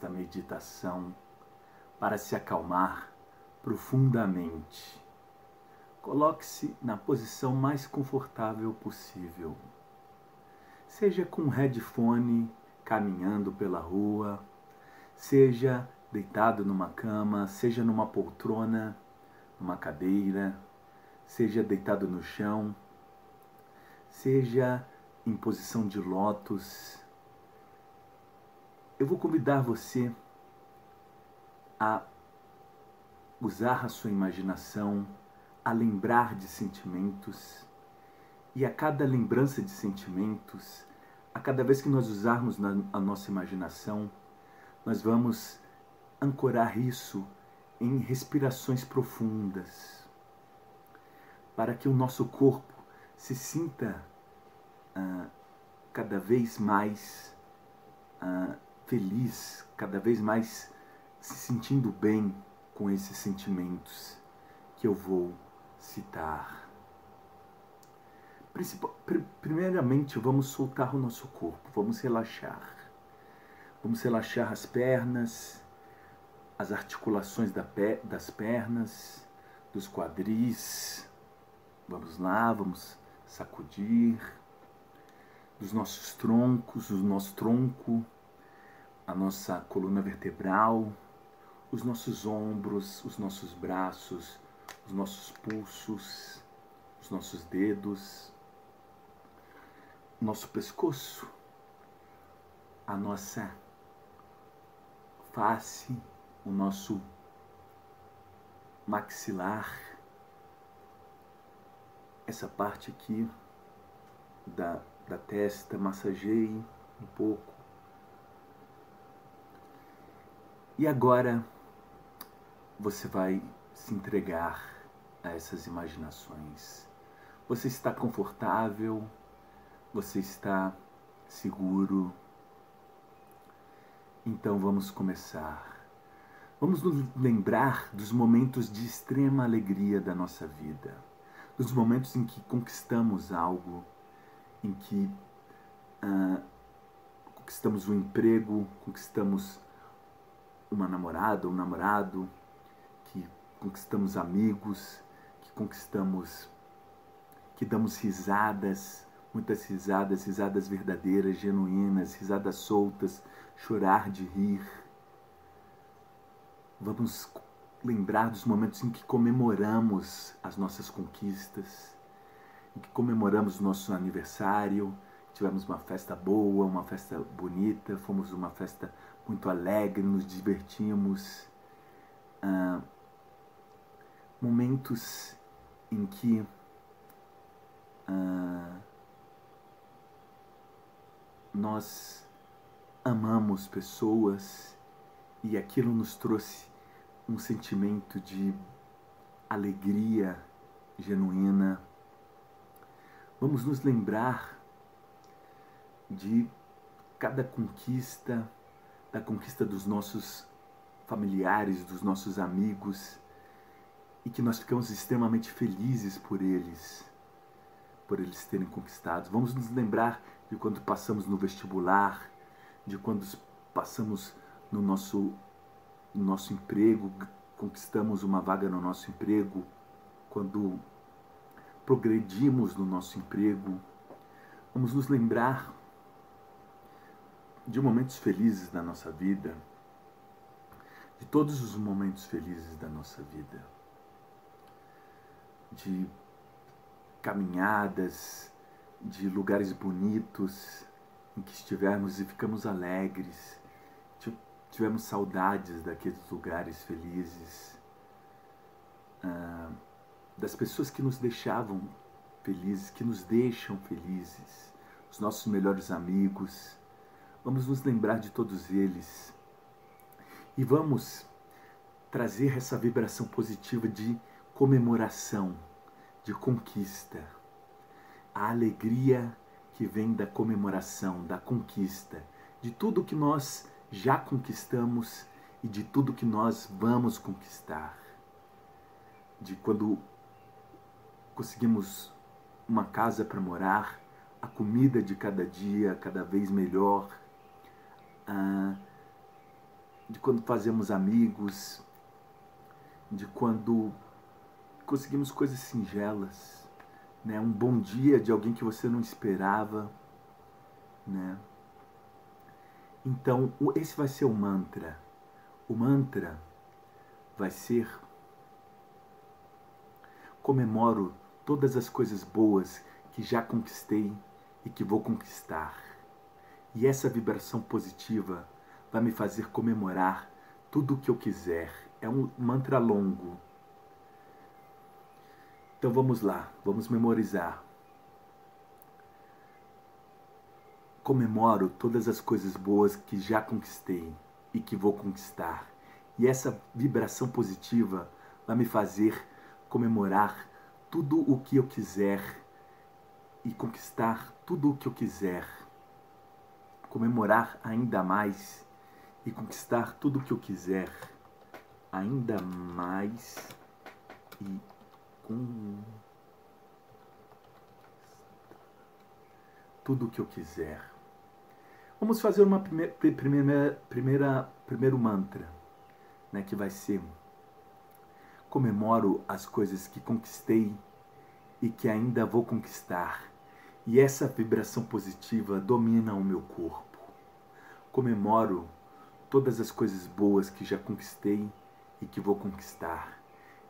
esta meditação para se acalmar profundamente. Coloque-se na posição mais confortável possível. Seja com headphone caminhando pela rua, seja deitado numa cama, seja numa poltrona, numa cadeira, seja deitado no chão, seja em posição de lótus. Eu vou convidar você a usar a sua imaginação, a lembrar de sentimentos, e a cada lembrança de sentimentos, a cada vez que nós usarmos na, a nossa imaginação, nós vamos ancorar isso em respirações profundas, para que o nosso corpo se sinta ah, cada vez mais ah, feliz, cada vez mais se sentindo bem com esses sentimentos que eu vou citar. Primeiramente, vamos soltar o nosso corpo, vamos relaxar. Vamos relaxar as pernas, as articulações das pernas, dos quadris. Vamos lá, vamos sacudir dos nossos troncos, o nosso tronco, a nossa coluna vertebral, os nossos ombros, os nossos braços, os nossos pulsos, os nossos dedos, nosso pescoço, a nossa face, o nosso maxilar, essa parte aqui da, da testa, massageie um pouco. E agora você vai se entregar a essas imaginações. Você está confortável, você está seguro. Então vamos começar. Vamos nos lembrar dos momentos de extrema alegria da nossa vida, dos momentos em que conquistamos algo, em que uh, conquistamos um emprego, conquistamos uma namorada, um namorado, que conquistamos amigos, que conquistamos, que damos risadas, muitas risadas, risadas verdadeiras, genuínas, risadas soltas, chorar de rir. Vamos lembrar dos momentos em que comemoramos as nossas conquistas, em que comemoramos o nosso aniversário, tivemos uma festa boa, uma festa bonita, fomos uma festa muito alegre, nos divertimos. Ah, momentos em que ah, nós amamos pessoas e aquilo nos trouxe um sentimento de alegria genuína. Vamos nos lembrar de cada conquista, da conquista dos nossos familiares, dos nossos amigos, e que nós ficamos extremamente felizes por eles, por eles terem conquistado. Vamos nos lembrar de quando passamos no vestibular, de quando passamos no nosso, no nosso emprego, conquistamos uma vaga no nosso emprego, quando progredimos no nosso emprego. Vamos nos lembrar de momentos felizes da nossa vida, de todos os momentos felizes da nossa vida, de caminhadas, de lugares bonitos em que estivermos e ficamos alegres, tivemos saudades daqueles lugares felizes, ah, das pessoas que nos deixavam felizes, que nos deixam felizes, os nossos melhores amigos Vamos nos lembrar de todos eles e vamos trazer essa vibração positiva de comemoração, de conquista. A alegria que vem da comemoração, da conquista, de tudo que nós já conquistamos e de tudo que nós vamos conquistar. De quando conseguimos uma casa para morar, a comida de cada dia cada vez melhor, de quando fazemos amigos, de quando conseguimos coisas singelas, né? Um bom dia de alguém que você não esperava, né? Então, esse vai ser o mantra. O mantra vai ser comemoro todas as coisas boas que já conquistei e que vou conquistar. E essa vibração positiva vai me fazer comemorar tudo o que eu quiser. É um mantra longo. Então vamos lá, vamos memorizar. Comemoro todas as coisas boas que já conquistei e que vou conquistar. E essa vibração positiva vai me fazer comemorar tudo o que eu quiser e conquistar tudo o que eu quiser. Comemorar ainda mais e conquistar tudo o que eu quiser. Ainda mais e com tudo o que eu quiser. Vamos fazer uma primeira, primeira, primeira primeiro mantra, né, que vai ser comemoro as coisas que conquistei e que ainda vou conquistar. E essa vibração positiva domina o meu corpo. Comemoro todas as coisas boas que já conquistei e que vou conquistar.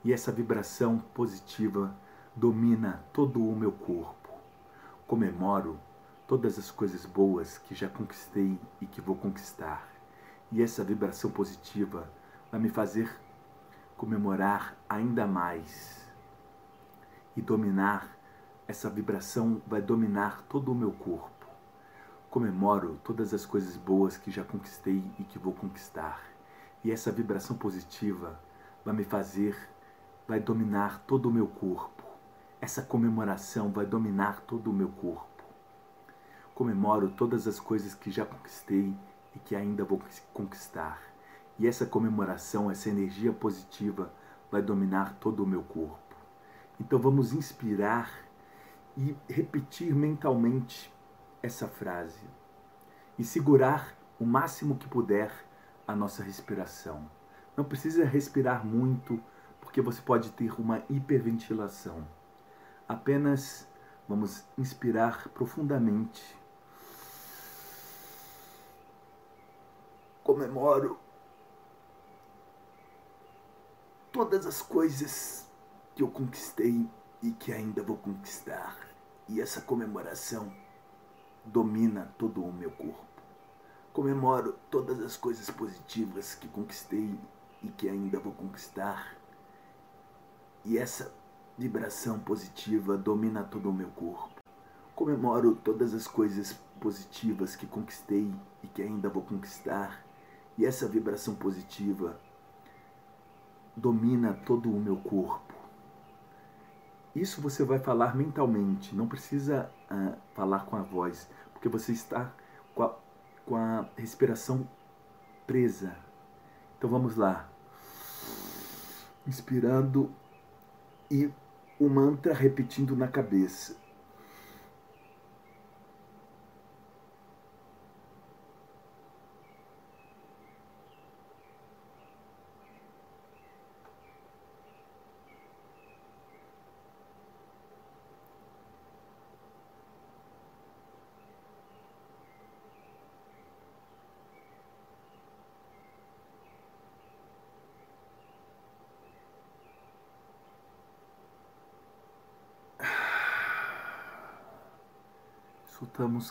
E essa vibração positiva domina todo o meu corpo. Comemoro todas as coisas boas que já conquistei e que vou conquistar. E essa vibração positiva vai me fazer comemorar ainda mais e dominar, essa vibração vai dominar todo o meu corpo. Comemoro todas as coisas boas que já conquistei e que vou conquistar. E essa vibração positiva vai me fazer, vai dominar todo o meu corpo. Essa comemoração vai dominar todo o meu corpo. Comemoro todas as coisas que já conquistei e que ainda vou conquistar. E essa comemoração, essa energia positiva vai dominar todo o meu corpo. Então vamos inspirar e repetir mentalmente essa frase e segurar o máximo que puder a nossa respiração. Não precisa respirar muito, porque você pode ter uma hiperventilação. Apenas vamos inspirar profundamente. Comemoro todas as coisas que eu conquistei e que ainda vou conquistar. E essa comemoração domina todo o meu corpo. Comemoro todas as coisas positivas que conquistei e que ainda vou conquistar. E essa vibração positiva domina todo o meu corpo. Comemoro todas as coisas positivas que conquistei e que ainda vou conquistar. E essa vibração positiva domina todo o meu corpo. Isso você vai falar mentalmente, não precisa uh, falar com a voz, porque você está com a, com a respiração presa. Então vamos lá. Inspirando e o mantra repetindo na cabeça.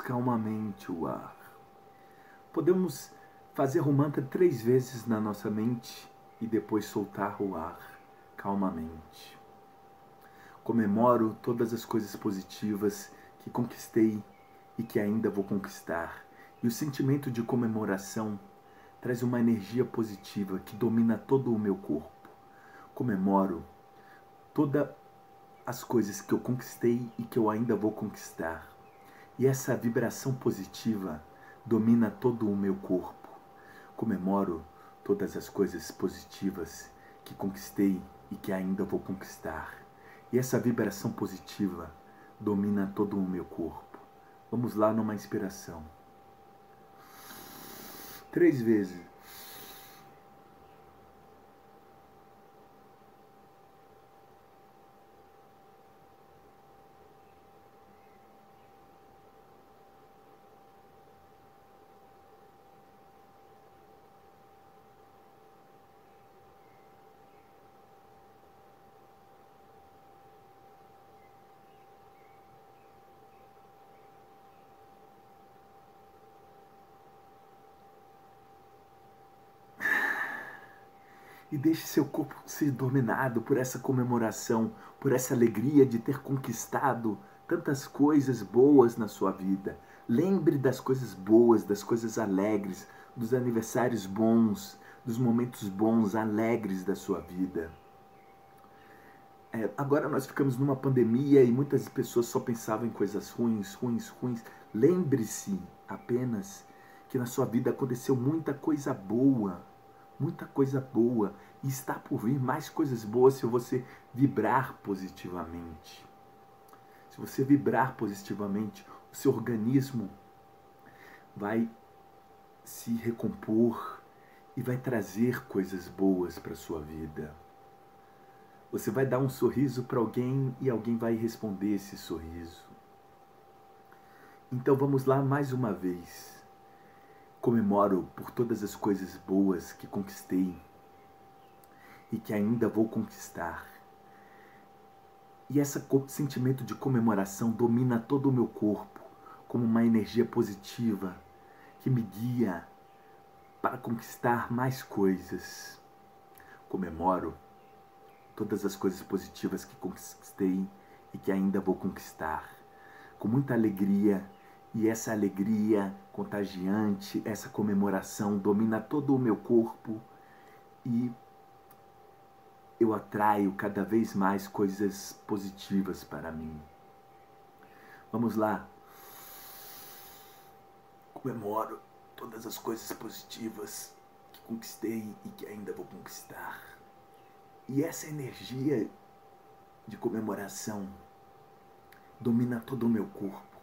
Calmamente o ar. Podemos fazer o mantra três vezes na nossa mente e depois soltar o ar calmamente. Comemoro todas as coisas positivas que conquistei e que ainda vou conquistar. E o sentimento de comemoração traz uma energia positiva que domina todo o meu corpo. Comemoro todas as coisas que eu conquistei e que eu ainda vou conquistar. E essa vibração positiva domina todo o meu corpo. Comemoro todas as coisas positivas que conquistei e que ainda vou conquistar. E essa vibração positiva domina todo o meu corpo. Vamos lá numa inspiração. Três vezes. E deixe seu corpo ser dominado por essa comemoração, por essa alegria de ter conquistado tantas coisas boas na sua vida. Lembre das coisas boas, das coisas alegres, dos aniversários bons, dos momentos bons, alegres da sua vida. É, agora nós ficamos numa pandemia e muitas pessoas só pensavam em coisas ruins, ruins, ruins. Lembre-se apenas que na sua vida aconteceu muita coisa boa, muita coisa boa e está por vir mais coisas boas se você vibrar positivamente. Se você vibrar positivamente, o seu organismo vai se recompor e vai trazer coisas boas para sua vida. Você vai dar um sorriso para alguém e alguém vai responder esse sorriso. Então vamos lá mais uma vez. Comemoro por todas as coisas boas que conquistei e que ainda vou conquistar. E esse sentimento de comemoração domina todo o meu corpo como uma energia positiva que me guia para conquistar mais coisas. Comemoro todas as coisas positivas que conquistei e que ainda vou conquistar. Com muita alegria, e essa alegria contagiante, essa comemoração domina todo o meu corpo e eu atraio cada vez mais coisas positivas para mim. Vamos lá. Comemoro todas as coisas positivas que conquistei e que ainda vou conquistar. E essa energia de comemoração domina todo o meu corpo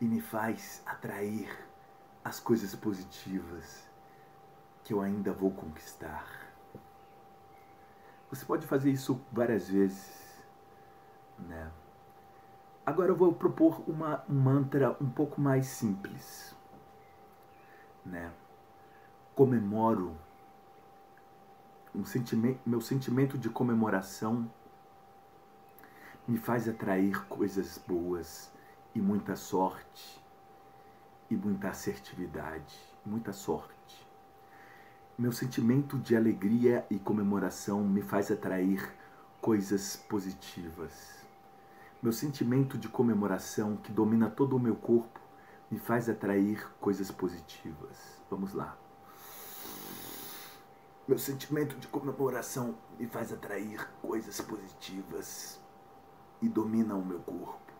e me faz atrair as coisas positivas que eu ainda vou conquistar. Você pode fazer isso várias vezes, né? Agora eu vou propor uma, um mantra um pouco mais simples, né? Comemoro um sentimento, meu sentimento de comemoração me faz atrair coisas boas e muita sorte e muita assertividade, muita sorte. Meu sentimento de alegria e comemoração me faz atrair coisas positivas. Meu sentimento de comemoração que domina todo o meu corpo me faz atrair coisas positivas. Vamos lá. Meu sentimento de comemoração me faz atrair coisas positivas e domina o meu corpo.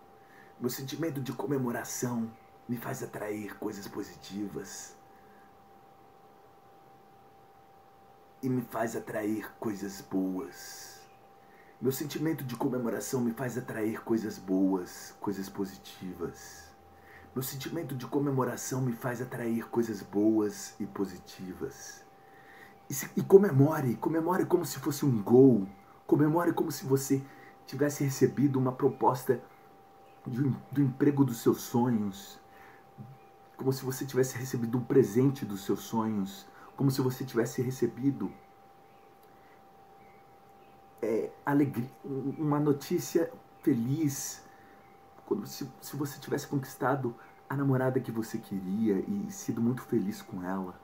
Meu sentimento de comemoração me faz atrair coisas positivas e me faz atrair coisas boas. Meu sentimento de comemoração me faz atrair coisas boas, coisas positivas. Meu sentimento de comemoração me faz atrair coisas boas e positivas. E, se, e comemore, comemore como se fosse um gol. Comemore como se você tivesse recebido uma proposta do emprego dos seus sonhos. Como se você tivesse recebido um presente dos seus sonhos. Como se você tivesse recebido é, alegria, uma notícia feliz. Como se, se você tivesse conquistado a namorada que você queria e sido muito feliz com ela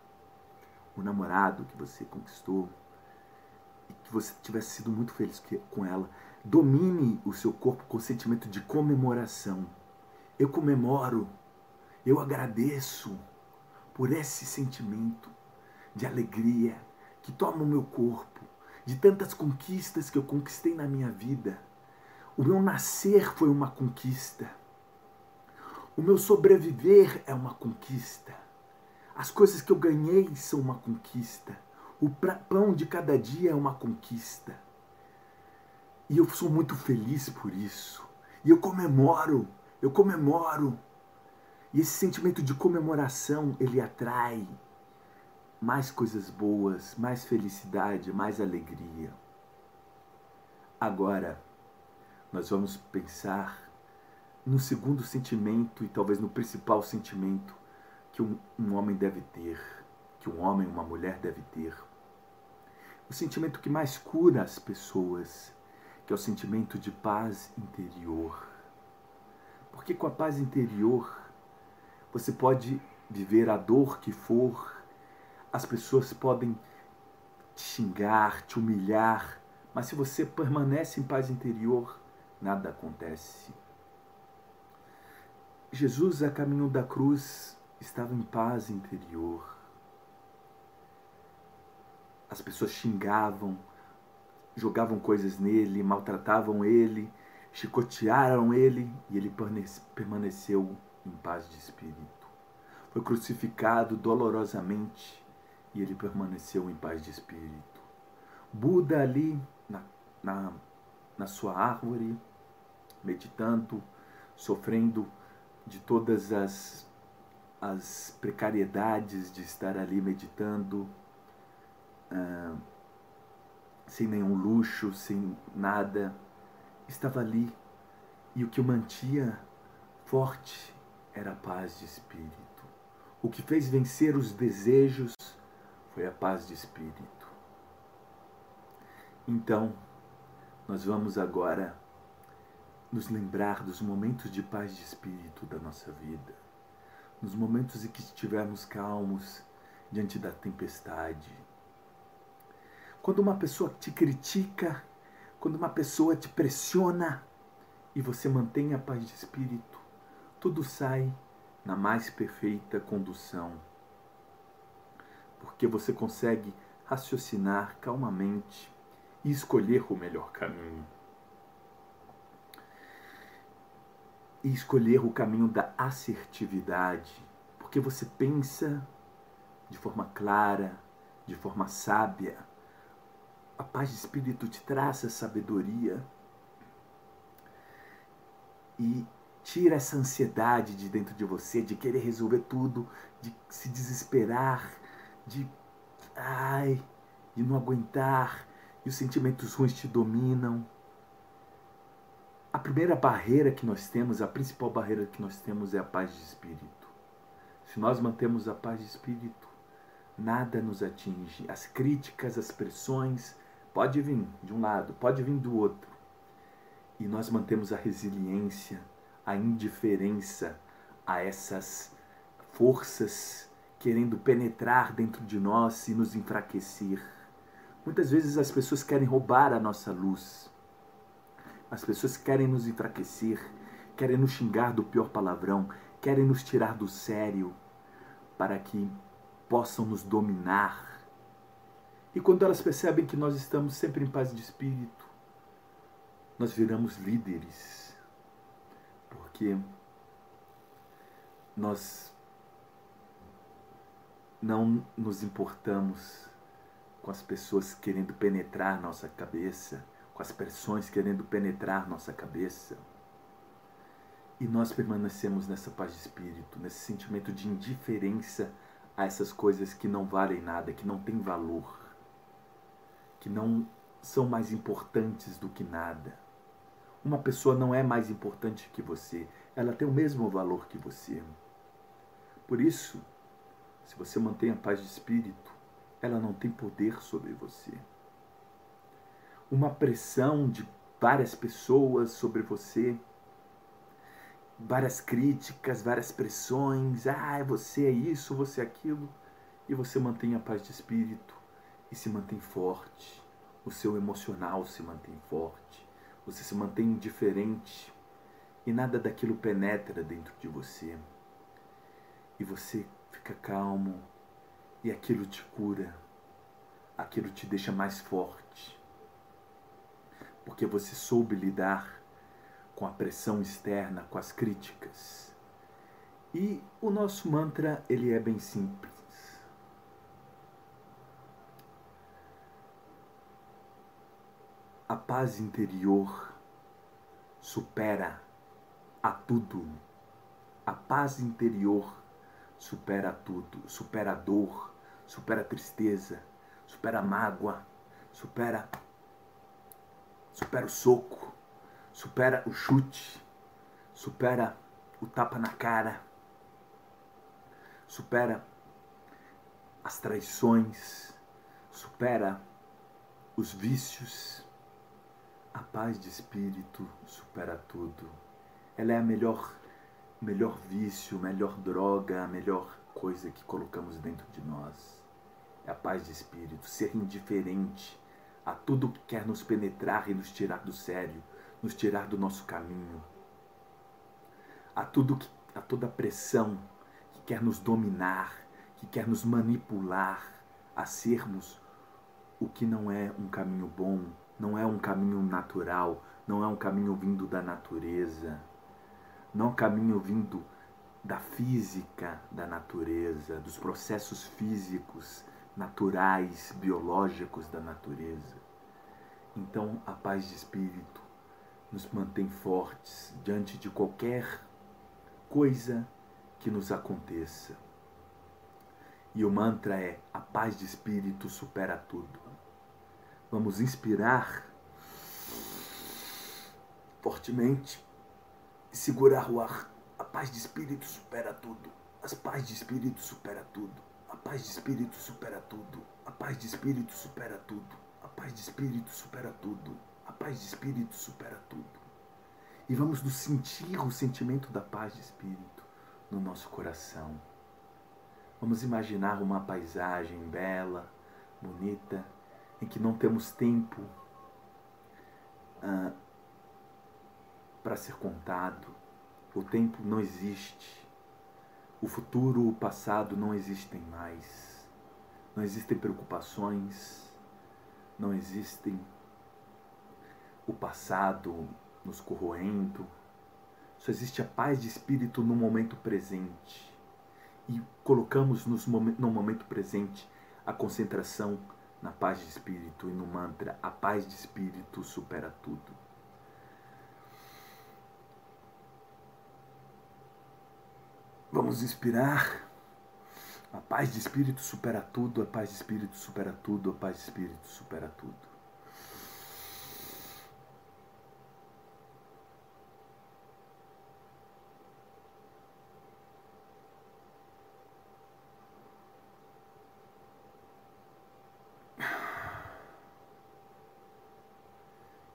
o namorado que você conquistou e que você tivesse sido muito feliz com ela. Domine o seu corpo com o sentimento de comemoração. Eu comemoro, eu agradeço por esse sentimento de alegria que toma o meu corpo, de tantas conquistas que eu conquistei na minha vida. O meu nascer foi uma conquista. O meu sobreviver é uma conquista. As coisas que eu ganhei são uma conquista. O pão de cada dia é uma conquista. E eu sou muito feliz por isso. E eu comemoro, eu comemoro. E esse sentimento de comemoração, ele atrai mais coisas boas, mais felicidade, mais alegria. Agora, nós vamos pensar no segundo sentimento e talvez no principal sentimento que um, um homem deve ter, que um homem, uma mulher deve ter. O sentimento que mais cura as pessoas, que é o sentimento de paz interior. Porque com a paz interior você pode viver a dor que for, as pessoas podem te xingar, te humilhar, mas se você permanece em paz interior, nada acontece. Jesus, a caminho da cruz, estava em paz interior. As pessoas xingavam, jogavam coisas nele, maltratavam ele, chicotearam ele e ele permaneceu em paz de espírito. Foi crucificado dolorosamente e ele permaneceu em paz de espírito. Buda ali na, na, na sua árvore, meditando, sofrendo de todas as, as precariedades de estar ali meditando, ah, sem nenhum luxo, sem nada, estava ali e o que o mantinha forte era a paz de espírito. O que fez vencer os desejos foi a paz de espírito. Então, nós vamos agora nos lembrar dos momentos de paz de espírito da nossa vida, nos momentos em que estivermos calmos diante da tempestade. Quando uma pessoa te critica, quando uma pessoa te pressiona e você mantém a paz de espírito, tudo sai na mais perfeita condução. Porque você consegue raciocinar calmamente e escolher o melhor caminho. e escolher o caminho da assertividade, porque você pensa de forma clara, de forma sábia. A paz de espírito te traz a sabedoria e tira essa ansiedade de dentro de você, de querer resolver tudo, de se desesperar, de ai, de não aguentar, e os sentimentos ruins te dominam. A primeira barreira que nós temos, a principal barreira que nós temos é a paz de espírito. Se nós mantemos a paz de espírito, nada nos atinge. As críticas, as pressões, pode vir de um lado, pode vir do outro. E nós mantemos a resiliência, a indiferença a essas forças querendo penetrar dentro de nós e nos enfraquecer. Muitas vezes as pessoas querem roubar a nossa luz as pessoas querem nos enfraquecer, querem nos xingar do pior palavrão, querem nos tirar do sério para que possam nos dominar. E quando elas percebem que nós estamos sempre em paz de espírito, nós viramos líderes. Porque nós não nos importamos com as pessoas querendo penetrar nossa cabeça, com as pressões querendo penetrar nossa cabeça. E nós permanecemos nessa paz de espírito, nesse sentimento de indiferença a essas coisas que não valem nada, que não têm valor, que não são mais importantes do que nada. Uma pessoa não é mais importante que você, ela tem o mesmo valor que você. Por isso, se você mantém a paz de espírito, ela não tem poder sobre você. Uma pressão de várias pessoas sobre você, várias críticas, várias pressões, ah, você é isso, você é aquilo, e você mantém a paz de espírito e se mantém forte, o seu emocional se mantém forte, você se mantém indiferente e nada daquilo penetra dentro de você. E você fica calmo e aquilo te cura, aquilo te deixa mais forte porque você soube lidar com a pressão externa, com as críticas. E o nosso mantra, ele é bem simples. A paz interior supera a tudo. A paz interior supera tudo, supera a dor, supera a tristeza, supera a mágoa, supera supera o soco, supera o chute, supera o tapa na cara, supera as traições, supera os vícios. A paz de espírito supera tudo. Ela é a melhor, melhor vício, melhor droga, a melhor coisa que colocamos dentro de nós. é a paz de espírito, ser indiferente a tudo que quer nos penetrar e nos tirar do sério, nos tirar do nosso caminho, a tudo que, a toda pressão que quer nos dominar, que quer nos manipular a sermos o que não é um caminho bom, não é um caminho natural, não é um caminho vindo da natureza, não é um caminho vindo da física da natureza, dos processos físicos, naturais, biológicos da natureza. Então, a paz de espírito nos mantém fortes diante de qualquer coisa que nos aconteça. E o mantra é: a paz de espírito supera tudo. Vamos inspirar fortemente e segurar o ar. A paz de espírito supera tudo. A paz de espírito supera tudo. A paz de espírito supera tudo. A paz de espírito supera tudo. A paz de espírito supera tudo. A paz de espírito supera tudo. E vamos nos sentir o sentimento da paz de espírito no nosso coração. Vamos imaginar uma paisagem bela, bonita, em que não temos tempo ah, para ser contado. O tempo não existe. O futuro, o passado não existem mais. Não existem preocupações, não existem o passado nos corroendo. Só existe a paz de espírito no momento presente e colocamos no momento presente a concentração na paz de espírito e no mantra: a paz de espírito supera tudo. Vamos inspirar. A paz de espírito supera tudo, a paz de espírito supera tudo, a paz de espírito supera tudo.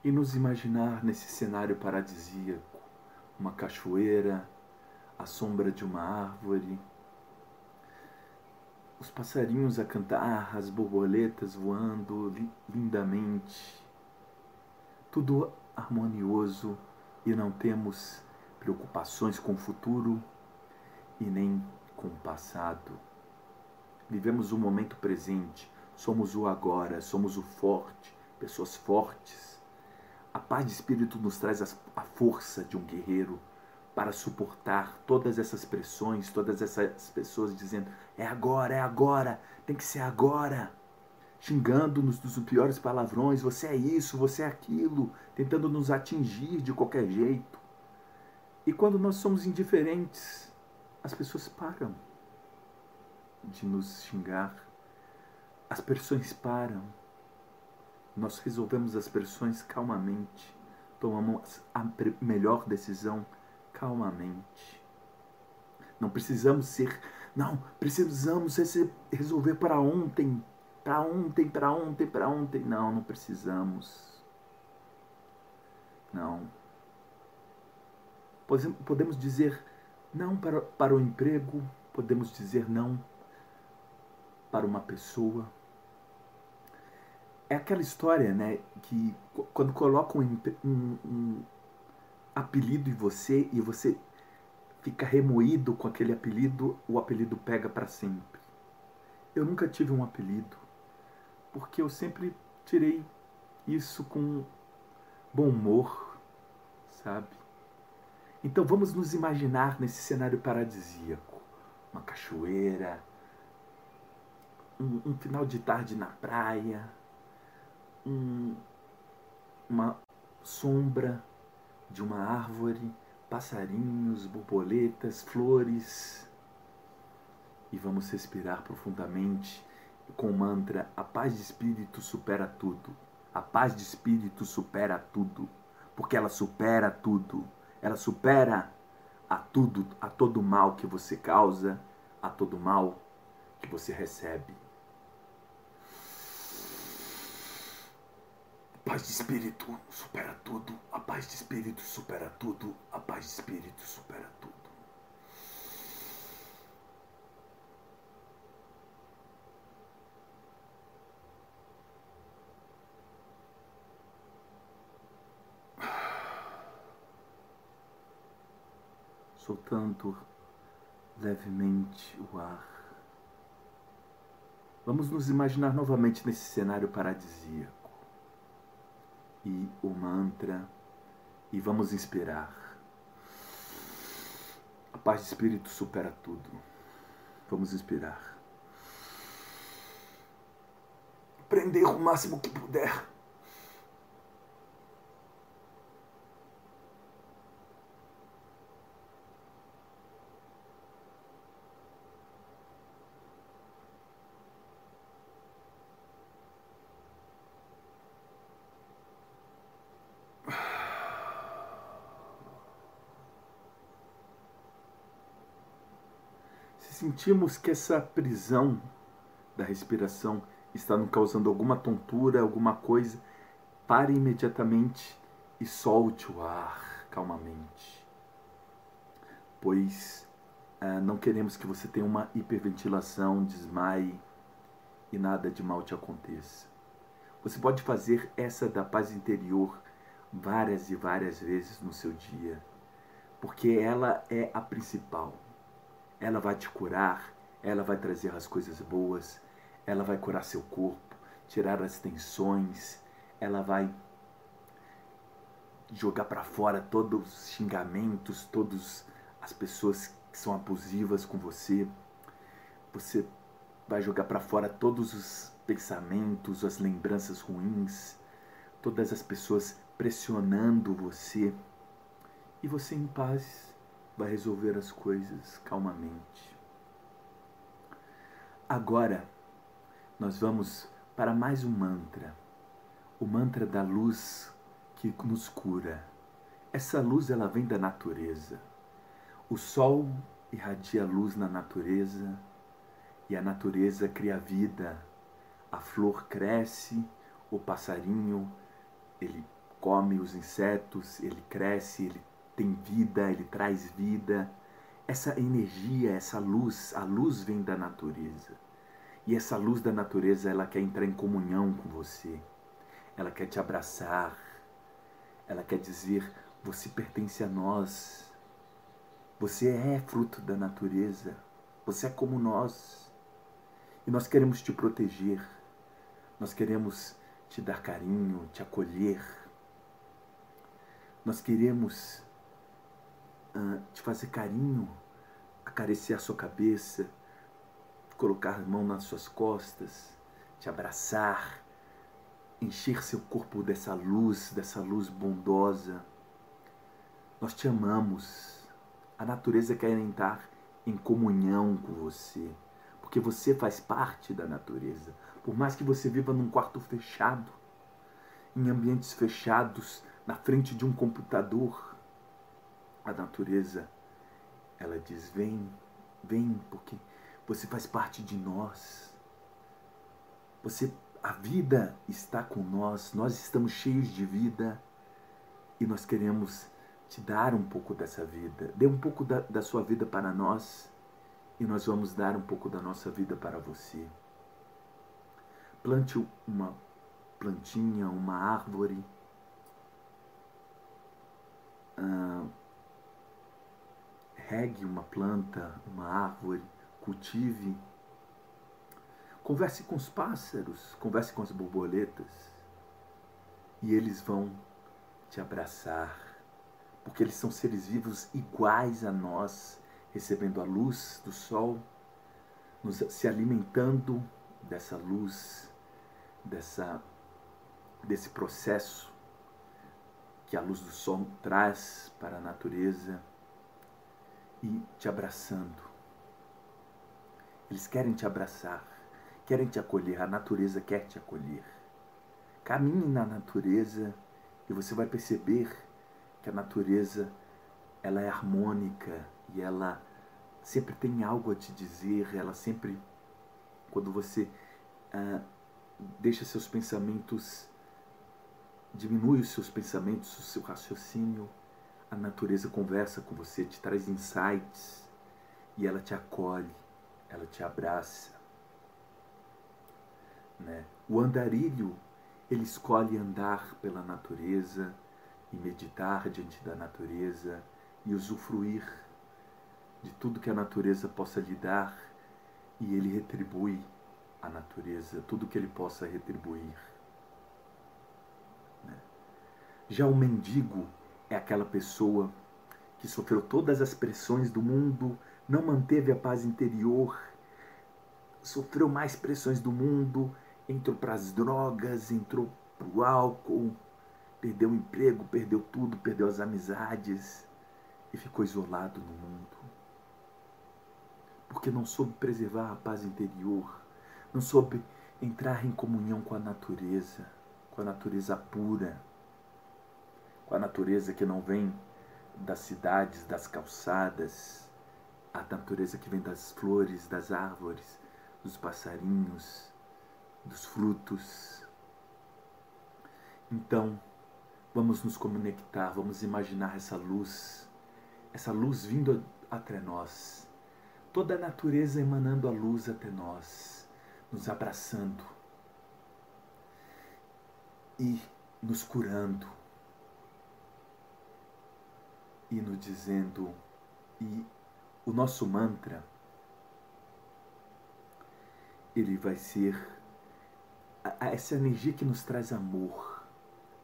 E nos imaginar nesse cenário paradisíaco, uma cachoeira, a sombra de uma árvore, os passarinhos a cantar, as borboletas voando lindamente, tudo harmonioso e não temos preocupações com o futuro e nem com o passado. Vivemos o momento presente, somos o agora, somos o forte, pessoas fortes a paz de espírito nos traz a força de um guerreiro para suportar todas essas pressões, todas essas pessoas dizendo: é agora, é agora, tem que ser agora. Xingando-nos dos piores palavrões: você é isso, você é aquilo, tentando nos atingir de qualquer jeito. E quando nós somos indiferentes, as pessoas param de nos xingar, as pressões param, nós resolvemos as pressões calmamente, tomamos a melhor decisão calmamente. Não precisamos ser, não, precisamos resolver para ontem, para ontem, para ontem, para ontem. Não, não precisamos. Não. Podemos dizer não para, para o emprego, podemos dizer não para uma pessoa, é aquela história, né, que quando colocam um, um, um apelido em você e você fica remoído com aquele apelido, o apelido pega para sempre. Eu nunca tive um apelido, porque eu sempre tirei isso com bom humor, sabe? Então vamos nos imaginar nesse cenário paradisíaco, uma cachoeira, um, um final de tarde na praia, um, uma sombra de uma árvore, passarinhos, borboletas, flores. E vamos respirar profundamente com o mantra: a paz de espírito supera tudo. A paz de espírito supera tudo, porque ela supera tudo. Ela supera a tudo, a todo mal que você causa, a todo mal que você recebe. paz de espírito supera tudo, a paz de espírito supera tudo, a paz de espírito supera tudo. Soltando levemente o ar. Vamos nos imaginar novamente nesse cenário paradisíaco e o mantra, e vamos inspirar. A paz de espírito supera tudo. Vamos inspirar. Prender o máximo que puder. Sentimos que essa prisão da respiração está nos causando alguma tontura, alguma coisa, pare imediatamente e solte o ar calmamente. Pois ah, não queremos que você tenha uma hiperventilação, desmaie e nada de mal te aconteça. Você pode fazer essa da paz interior várias e várias vezes no seu dia, porque ela é a principal ela vai te curar, ela vai trazer as coisas boas, ela vai curar seu corpo, tirar as tensões, ela vai jogar para fora todos os xingamentos, todas as pessoas que são abusivas com você. Você vai jogar para fora todos os pensamentos, as lembranças ruins, todas as pessoas pressionando você. E você em paz vai resolver as coisas calmamente. Agora, nós vamos para mais um mantra, o mantra da luz que nos cura. Essa luz ela vem da natureza. O sol irradia luz na natureza e a natureza cria vida. A flor cresce, o passarinho, ele come os insetos, ele cresce, ele tem vida, ele traz vida. Essa energia, essa luz, a luz vem da natureza. E essa luz da natureza, ela quer entrar em comunhão com você. Ela quer te abraçar. Ela quer dizer: você pertence a nós. Você é fruto da natureza. Você é como nós. E nós queremos te proteger. Nós queremos te dar carinho, te acolher. Nós queremos uh, te fazer carinho, acariciar sua cabeça, colocar a mão nas suas costas, te abraçar, encher seu corpo dessa luz, dessa luz bondosa. Nós te amamos. A natureza quer entrar em comunhão com você, porque você faz parte da natureza. Por mais que você viva num quarto fechado, em ambientes fechados, na frente de um computador, a natureza, ela diz: vem, vem, porque você faz parte de nós. Você, a vida está com nós, nós estamos cheios de vida e nós queremos te dar um pouco dessa vida. Dê um pouco da, da sua vida para nós e nós vamos dar um pouco da nossa vida para você. Plante uma plantinha, uma árvore. Ah, regue uma planta, uma árvore, cultive. Converse com os pássaros, converse com as borboletas. E eles vão te abraçar, porque eles são seres vivos iguais a nós, recebendo a luz do sol, nos, se alimentando dessa luz, dessa, desse processo que a luz do sol traz para a natureza e te abraçando. Eles querem te abraçar, querem te acolher, a natureza quer te acolher. Caminhe na natureza e você vai perceber que a natureza ela é harmônica e ela sempre tem algo a te dizer, ela sempre, quando você ah, deixa seus pensamentos, diminui os seus pensamentos, o seu raciocínio, a natureza conversa com você, te traz insights e ela te acolhe, ela te abraça. Né? O andarilho, ele escolhe andar pela natureza e meditar diante da natureza e usufruir de tudo que a natureza possa lhe dar e ele retribui a natureza, tudo que ele possa retribuir. Né? Já o mendigo é aquela pessoa que sofreu todas as pressões do mundo, não manteve a paz interior, sofreu mais pressões do mundo, entrou para as drogas, entrou para o álcool, perdeu o emprego, perdeu tudo, perdeu as amizades e ficou isolado no mundo. Porque não soube preservar a paz interior, não soube entrar em comunhão com a natureza, com a natureza pura, com a natureza que não vem das cidades, das calçadas, a natureza que vem das flores, das árvores, dos passarinhos, dos frutos. Então, vamos nos conectar, vamos imaginar essa luz, essa luz vindo até nós, toda a natureza emanando a luz até nós, nos abraçando e nos curando e nos dizendo e o nosso mantra ele vai ser essa energia que nos traz amor,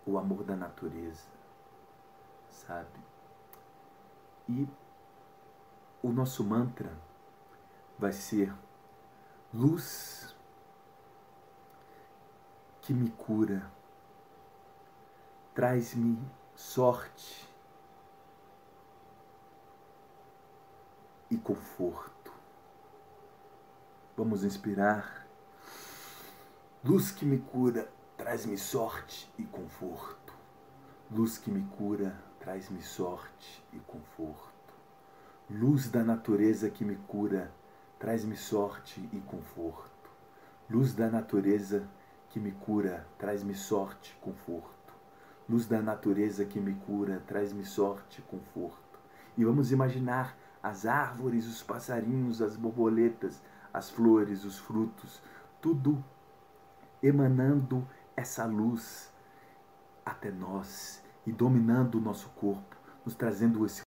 o amor da natureza, sabe? E o nosso mantra vai ser luz que me cura, traz-me sorte e conforto. Vamos inspirar Luz que me cura, traz-me sorte e conforto. Luz que me cura, traz-me sorte e conforto. Luz da natureza que me cura, traz-me sorte e conforto. Luz da natureza que me cura, traz-me sorte e conforto. Luz da natureza que me cura, traz-me sorte e conforto. E vamos imaginar as árvores, os passarinhos, as borboletas, as flores, os frutos, tudo emanando essa luz até nós e dominando o nosso corpo, nos trazendo esse